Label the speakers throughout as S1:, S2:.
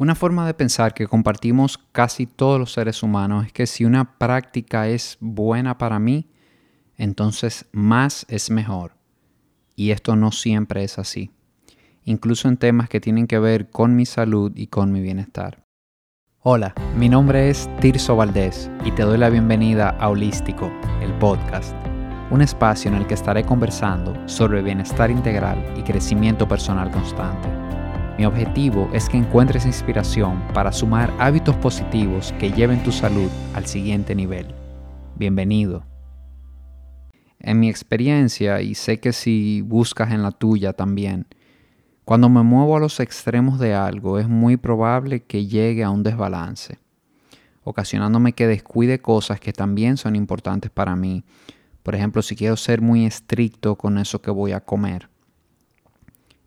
S1: Una forma de pensar que compartimos casi todos los seres humanos es que si una práctica es buena para mí, entonces más es mejor. Y esto no siempre es así, incluso en temas que tienen que ver con mi salud y con mi bienestar. Hola, mi nombre es Tirso Valdés y te doy la bienvenida a Holístico, el podcast, un espacio en el que estaré conversando sobre bienestar integral y crecimiento personal constante. Mi objetivo es que encuentres inspiración para sumar hábitos positivos que lleven tu salud al siguiente nivel. Bienvenido. En mi experiencia, y sé que si buscas en la tuya también, cuando me muevo a los extremos de algo es muy probable que llegue a un desbalance, ocasionándome que descuide cosas que también son importantes para mí. Por ejemplo, si quiero ser muy estricto con eso que voy a comer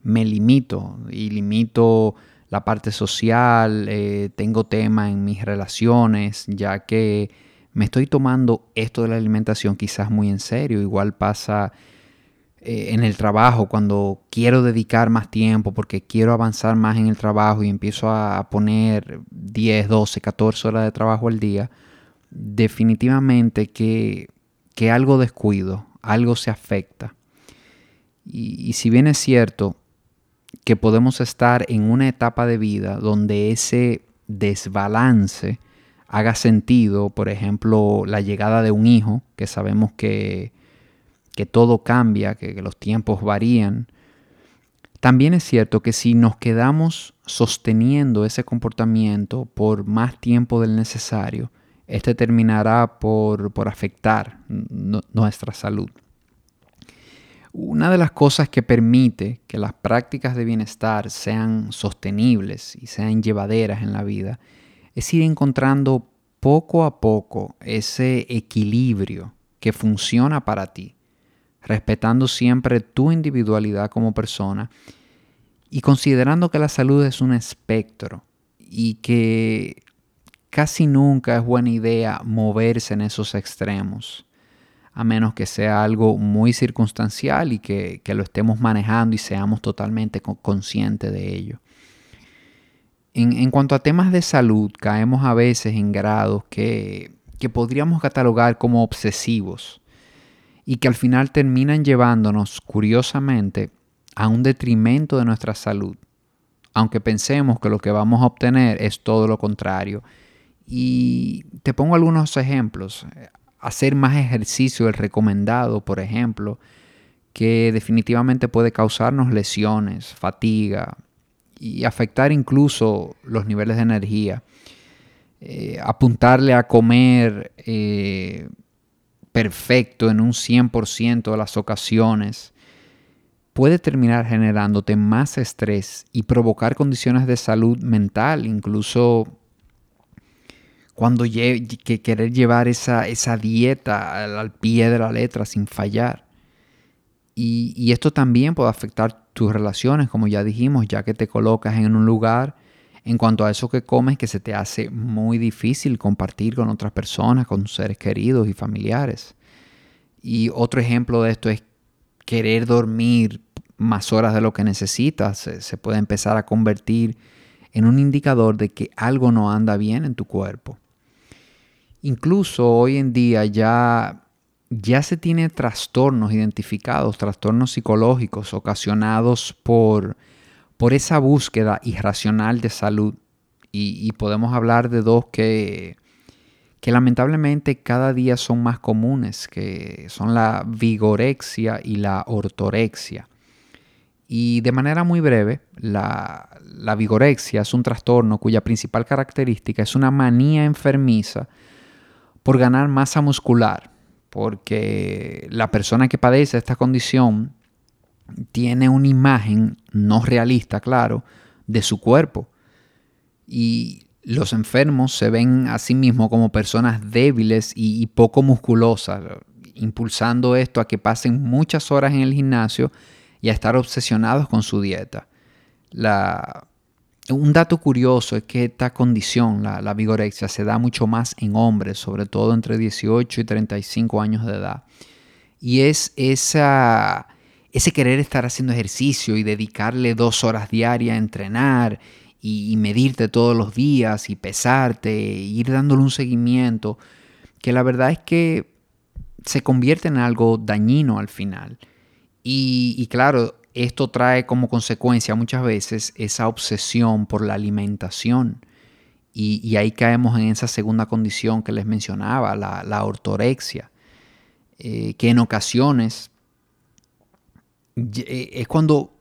S1: me limito y limito la parte social, eh, tengo tema en mis relaciones, ya que me estoy tomando esto de la alimentación quizás muy en serio. Igual pasa eh, en el trabajo cuando quiero dedicar más tiempo porque quiero avanzar más en el trabajo y empiezo a poner 10, 12, 14 horas de trabajo al día, definitivamente que, que algo descuido, algo se afecta. Y, y si bien es cierto, que podemos estar en una etapa de vida donde ese desbalance haga sentido, por ejemplo, la llegada de un hijo, que sabemos que, que todo cambia, que, los tiempos varían. También es cierto que si nos quedamos sosteniendo ese comportamiento por más tiempo del necesario, este terminará por, por afectar nuestra salud. Una de las cosas que permite que las prácticas de bienestar sean sostenibles y sean llevaderas en la vida es ir encontrando poco a poco ese equilibrio que funciona para ti, respetando siempre tu individualidad como persona y considerando que la salud es un espectro y que casi nunca es buena idea moverse en esos extremos a menos que sea algo muy circunstancial y que, lo estemos manejando y seamos totalmente conscientes de ello. En, cuanto a temas de salud, caemos a veces en grados que, que podríamos catalogar como obsesivos y que al final terminan llevándonos, curiosamente, a un detrimento de nuestra salud, aunque pensemos que lo que vamos a obtener es todo lo contrario. Y te pongo algunos ejemplos hacer más ejercicio el recomendado, por ejemplo, que definitivamente puede causarnos lesiones, fatiga y afectar incluso los niveles de energía. Eh, apuntarle a comer eh, perfecto en un 100% de las ocasiones puede terminar generándote más estrés y provocar condiciones de salud mental, incluso cuando que querer llevar esa, esa dieta al, pie de la letra sin fallar. Y, esto también puede afectar tus relaciones, como ya dijimos, ya que te colocas en un lugar en cuanto a eso que comes que se te hace muy difícil compartir con otras personas, con seres queridos y familiares. Y otro ejemplo de esto es querer dormir más horas de lo que necesitas. Se puede empezar a convertir en un indicador de que algo no anda bien en tu cuerpo. Incluso hoy en día ya, ya se tiene trastornos identificados, trastornos psicológicos ocasionados por, por esa búsqueda irracional de salud. Y, podemos hablar de dos que, que lamentablemente cada día son más comunes, que son la vigorexia y la ortorexia. Y de manera muy breve, la, la vigorexia es un trastorno cuya principal característica es una manía enfermiza por ganar masa muscular, porque la persona que padece esta condición tiene una imagen no realista, claro, de su cuerpo. Y los enfermos se ven a sí mismos como personas débiles y, poco musculosas, impulsando esto a que pasen muchas horas en el gimnasio y a estar obsesionados con su dieta. La, un dato curioso es que esta condición, la, vigorexia, se da mucho más en hombres, sobre todo entre 18 y 35 años de edad. Y es esa, ese querer estar haciendo ejercicio y dedicarle dos horas diarias a entrenar y, medirte todos los días y pesarte, ir dándole un seguimiento, que la verdad es que se convierte en algo dañino al final. Y, claro, esto trae como consecuencia muchas veces esa obsesión por la alimentación. Y, ahí caemos en esa segunda condición que les mencionaba, la, ortorexia, eh, que en ocasiones eh, es cuando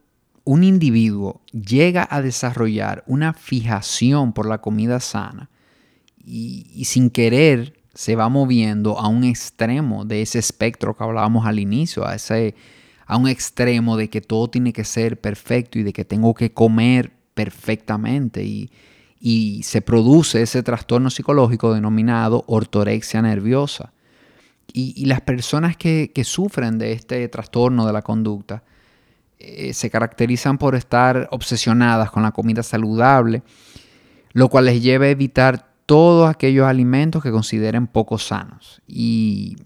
S1: un individuo llega a desarrollar una fijación por la comida sana y, sin querer se va moviendo a un extremo de ese espectro que hablábamos al inicio, a, ese, a un extremo de que todo tiene que ser perfecto y de que tengo que comer perfectamente y, se produce ese trastorno psicológico denominado ortorexia nerviosa. Y, las personas que, que, sufren de este trastorno de la conducta eh, se caracterizan por estar obsesionadas con la comida saludable, lo cual les lleva a evitar todos aquellos alimentos que consideren poco sanos. Y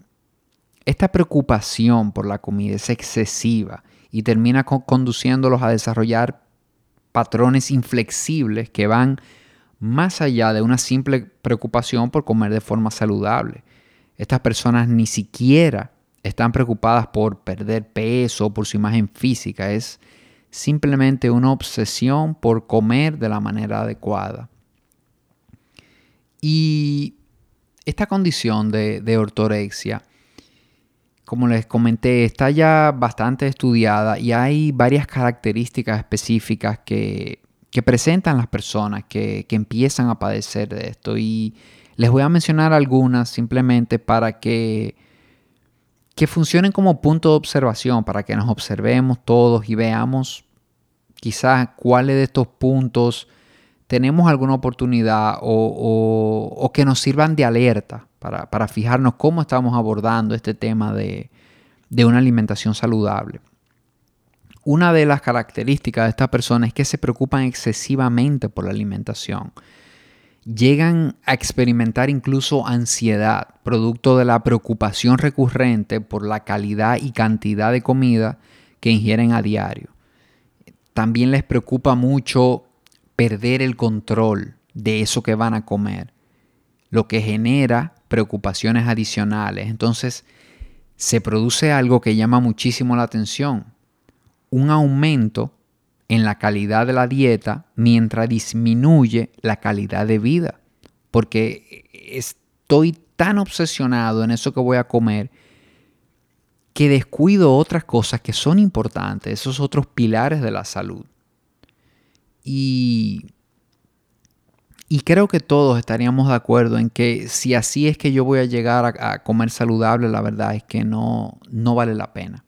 S1: esta preocupación por la comida es excesiva y termina conduciéndolos a desarrollar patrones inflexibles que van más allá de una simple preocupación por comer de forma saludable. Estas personas ni siquiera están preocupadas por perder peso, por su imagen física. Es simplemente una obsesión por comer de la manera adecuada. Y esta condición de, ortorexia, como les comenté, está ya bastante estudiada y hay varias características específicas que, presentan las personas que, empiezan a padecer de esto. Y les voy a mencionar algunas simplemente para que que funcionen como punto de observación para que nos observemos todos y veamos quizás cuáles de estos puntos tenemos alguna oportunidad o, que nos sirvan de alerta para, fijarnos cómo estamos abordando este tema de, de una alimentación saludable. Una de las características de esta persona es que se preocupan excesivamente por la alimentación llegan a experimentar incluso ansiedad, producto de la preocupación recurrente por la calidad y cantidad de comida que ingieren a diario. También les preocupa mucho perder el control de eso que van a comer, lo que genera preocupaciones adicionales. Entonces, se produce algo que llama muchísimo la atención, un aumento en la calidad de la dieta mientras disminuye la calidad de vida. Porque estoy tan obsesionado en eso que voy a comer que descuido otras cosas que son importantes, esos otros pilares de la salud. Y, y creo que todos estaríamos de acuerdo en que si así es que yo voy a llegar a, comer saludable, la verdad es que no, no vale la pena.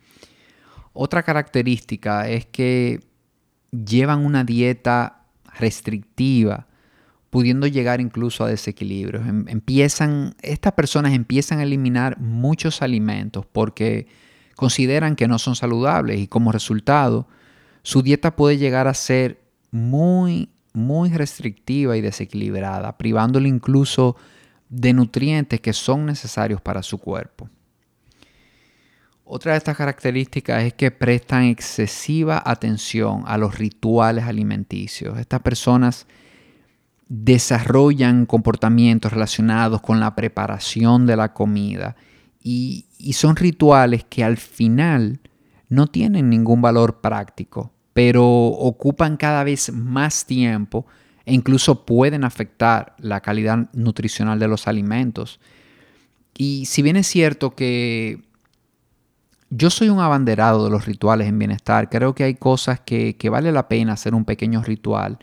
S1: Otra característica es que llevan una dieta restrictiva, pudiendo llegar incluso a desequilibrios. Em, empiezan, estas personas empiezan a eliminar muchos alimentos porque consideran que no son saludables y como resultado su dieta puede llegar a ser muy, muy restrictiva y desequilibrada, privándole incluso de nutrientes que son necesarios para su cuerpo. Otra de estas características es que prestan excesiva atención a los rituales alimenticios. Estas personas desarrollan comportamientos relacionados con la preparación de la comida y, son rituales que al final no tienen ningún valor práctico, pero ocupan cada vez más tiempo e incluso pueden afectar la calidad nutricional de los alimentos. Y si bien es cierto que yo soy un abanderado de los rituales en bienestar. Creo que hay cosas que, vale la pena hacer un pequeño ritual.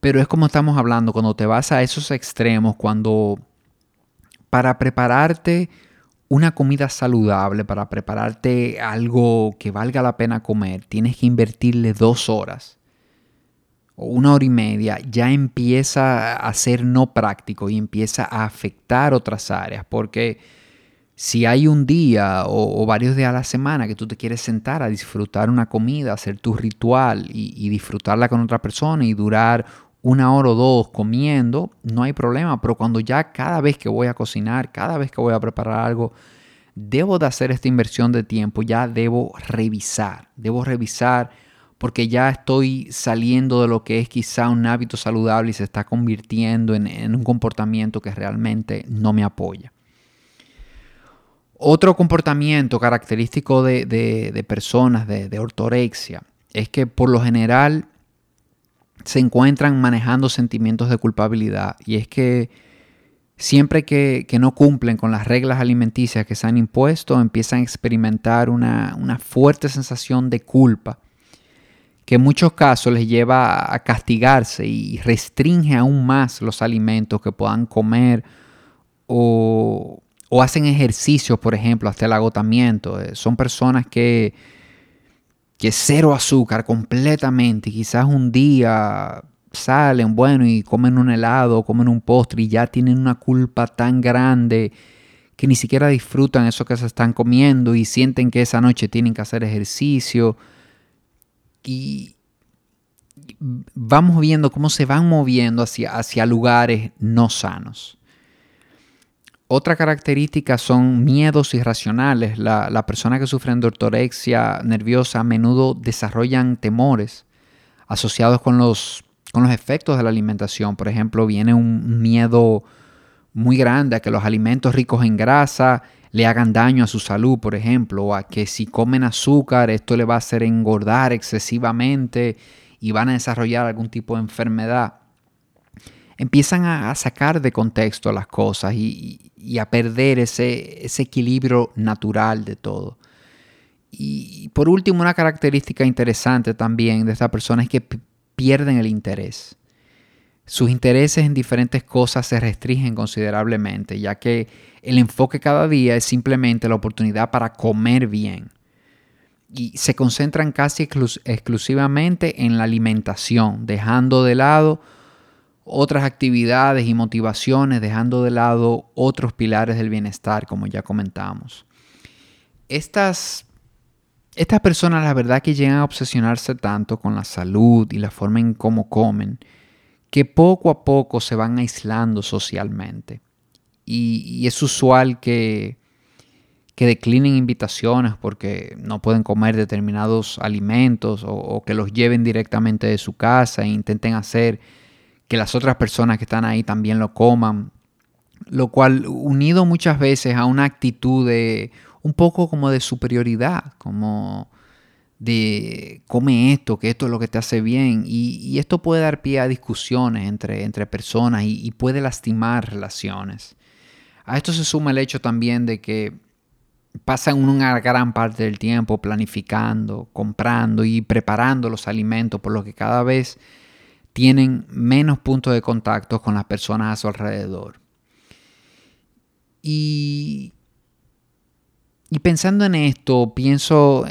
S1: Pero es como estamos hablando, cuando te vas a esos extremos, cuando para prepararte una comida saludable, para prepararte algo que valga la pena comer, tienes que invertirle dos horas o una hora y media, ya empieza a ser no práctico y empieza a afectar otras áreas. Porque si hay un día o, varios días a la semana que tú te quieres sentar a disfrutar una comida, hacer tu ritual y, disfrutarla con otra persona y durar una hora o dos comiendo, no hay problema. Pero cuando ya cada vez que voy a cocinar, cada vez que voy a preparar algo, debo de hacer esta inversión de tiempo, ya debo revisar. Debo revisar porque ya estoy saliendo de lo que es quizá un hábito saludable y se está convirtiendo en, un comportamiento que realmente no me apoya. Otro comportamiento característico de, personas de, ortorexia es que por lo general se encuentran manejando sentimientos de culpabilidad y es que siempre que, no cumplen con las reglas alimenticias que se han impuesto empiezan a experimentar una, una fuerte sensación de culpa que en muchos casos les lleva a castigarse y restringe aún más los alimentos que puedan comer o, hacen ejercicios, por ejemplo, hasta el agotamiento. Eh, son personas que, que cero azúcar completamente, quizás un día salen, bueno, y comen un helado, comen un postre y ya tienen una culpa tan grande que ni siquiera disfrutan eso que se están comiendo y sienten que esa noche tienen que hacer ejercicio y vamos viendo cómo se van moviendo hacia, hacia lugares no sanos. Otra característica son miedos irracionales. La, persona que sufre de ortorexia nerviosa a menudo desarrollan temores asociados con los, con los efectos de la alimentación. Por ejemplo, viene un miedo muy grande a que los alimentos ricos en grasa le hagan daño a su salud, por ejemplo, o a que si comen azúcar esto le va a hacer engordar excesivamente y van a desarrollar algún tipo de enfermedad. Empiezan a, sacar de contexto las cosas y, a perder ese, equilibrio natural de todo. Y por último, una característica interesante también de esta persona es que pierden el interés. Sus intereses en diferentes cosas se restringen considerablemente, ya que el enfoque cada día es simplemente la oportunidad para comer bien. Y se concentran casi exclusivamente en la alimentación, dejando de lado otras actividades y motivaciones, dejando de lado otros pilares del bienestar, como ya comentamos. Estas, estas personas, la verdad que llegan a obsesionarse tanto con la salud y la forma en cómo comen, que poco a poco se van aislando socialmente. Y, es usual que, que declinen invitaciones porque no pueden comer determinados alimentos o, que los lleven directamente de su casa e intenten hacer que las otras personas que están ahí también lo coman. Lo cual unido muchas veces a una actitud de un poco como de superioridad, como de come esto, que esto es lo que te hace bien. Y, esto puede dar pie a discusiones entre, entre personas y, puede lastimar relaciones. A esto se suma el hecho también de que pasan una gran parte del tiempo planificando, comprando y preparando los alimentos, por lo que cada vez tienen menos puntos de contacto con las personas a su alrededor. Y, y pensando en esto, pienso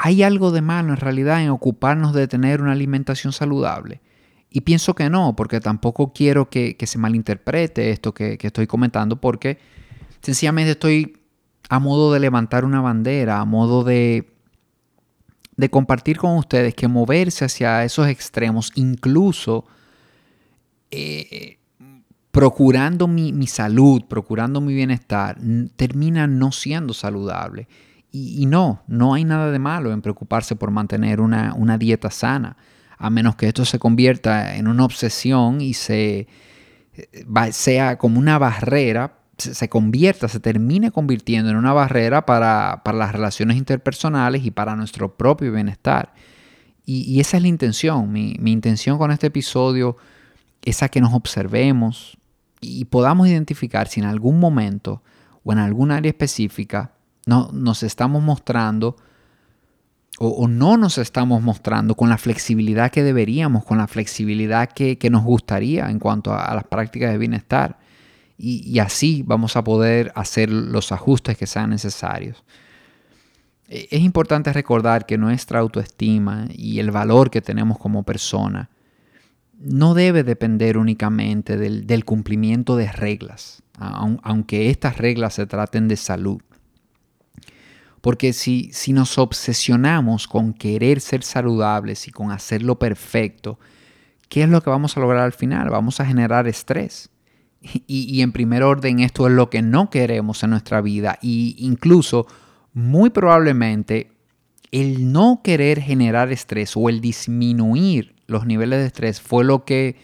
S1: ¿Hay algo de malo en realidad en ocuparnos de tener una alimentación saludable? Y pienso que no, porque tampoco quiero que, se malinterprete esto que, estoy comentando, porque sencillamente estoy a modo de levantar una bandera, a modo de, de compartir con ustedes que moverse hacia esos extremos, incluso eh, procurando mi, mi salud, procurando mi bienestar, termina no siendo saludable. Y, no, no hay nada de malo en preocuparse por mantener una, dieta sana, a menos que esto se convierta en una obsesión y se eh, sea como una barrera, se, convierta, se termine convirtiendo en una barrera para, las relaciones interpersonales y para nuestro propio bienestar. Y, esa es la intención. Mi, mi, intención con este episodio es que nos observemos y podamos identificar si en algún momento o en algún área específica no, nos estamos mostrando o, no nos estamos mostrando con la flexibilidad que deberíamos, con la flexibilidad que, nos gustaría en cuanto a, las prácticas de bienestar. Y, así vamos a poder hacer los ajustes que sean necesarios. E, es importante recordar que nuestra autoestima y el valor que tenemos como persona no debe depender únicamente del, del cumplimiento de reglas, aunque estas reglas se traten de salud. Porque si, si nos obsesionamos con querer ser saludables y con hacerlo perfecto, ¿qué es lo que vamos a lograr al final? Vamos a generar estrés. Y, en primer orden esto es lo que no queremos en nuestra vida. Y incluso muy probablemente el no querer generar estrés o el disminuir los niveles de estrés fue lo que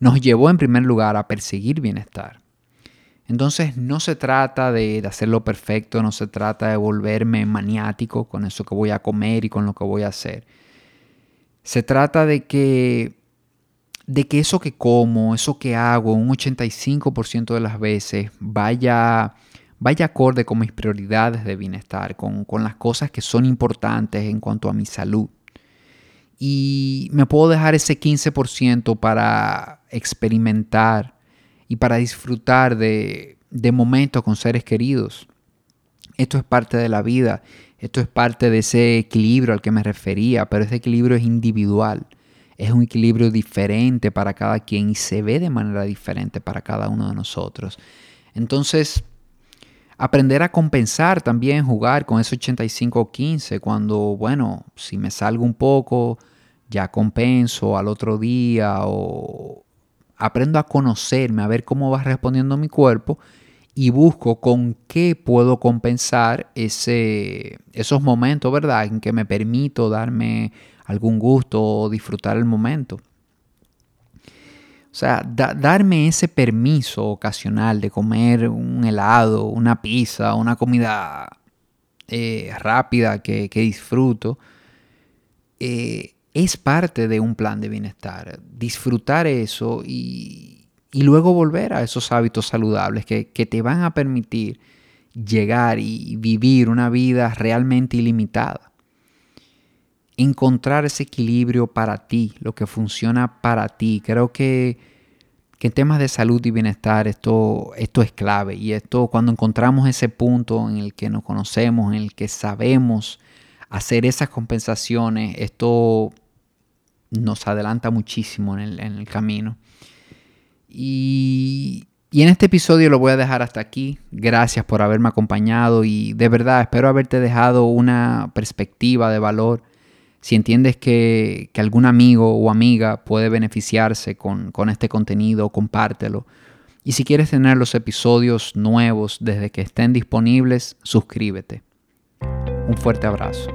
S1: nos llevó en primer lugar a perseguir bienestar. Entonces no se trata de, hacerlo perfecto, no se trata de volverme maniático con eso que voy a comer y con lo que voy a hacer. Se trata de que, de que eso que como, eso que hago, un 85% de las veces vaya, vaya acorde con mis prioridades de bienestar, con, con las cosas que son importantes en cuanto a mi salud. Y me puedo dejar ese 15% para experimentar y para disfrutar de, de momentos con seres queridos. Esto es parte de la vida, esto es parte de ese equilibrio al que me refería, pero ese equilibrio es individual, es un equilibrio diferente para cada quien y se ve de manera diferente para cada uno de nosotros. Entonces, aprender a compensar también, jugar con ese 85-15, cuando, bueno, si me salgo un poco, ya compenso al otro día o, aprendo a conocerme, a ver cómo va respondiendo mi cuerpo y busco con qué puedo compensar ese, esos momentos, ¿verdad? En que me permito darme algún gusto o disfrutar el momento. O sea, darme ese permiso ocasional de comer un helado, una pizza, una comida eh, rápida que, disfruto, eh, es parte de un plan de bienestar. Disfrutar eso y, luego volver a esos hábitos saludables que, te van a permitir llegar y vivir una vida realmente ilimitada. Encontrar ese equilibrio para ti, lo que funciona para ti. Creo que, que en temas de salud y bienestar esto, esto es clave. Y esto cuando encontramos ese punto en el que nos conocemos, en el que sabemos hacer esas compensaciones, esto nos adelanta muchísimo en el, camino. Y, y, en este episodio lo voy a dejar hasta aquí. Gracias por haberme acompañado y de verdad espero haberte dejado una perspectiva de valor. Si entiendes que, algún amigo o amiga puede beneficiarse con este contenido, compártelo. Y si quieres tener los episodios nuevos desde que estén disponibles, suscríbete. Un fuerte abrazo.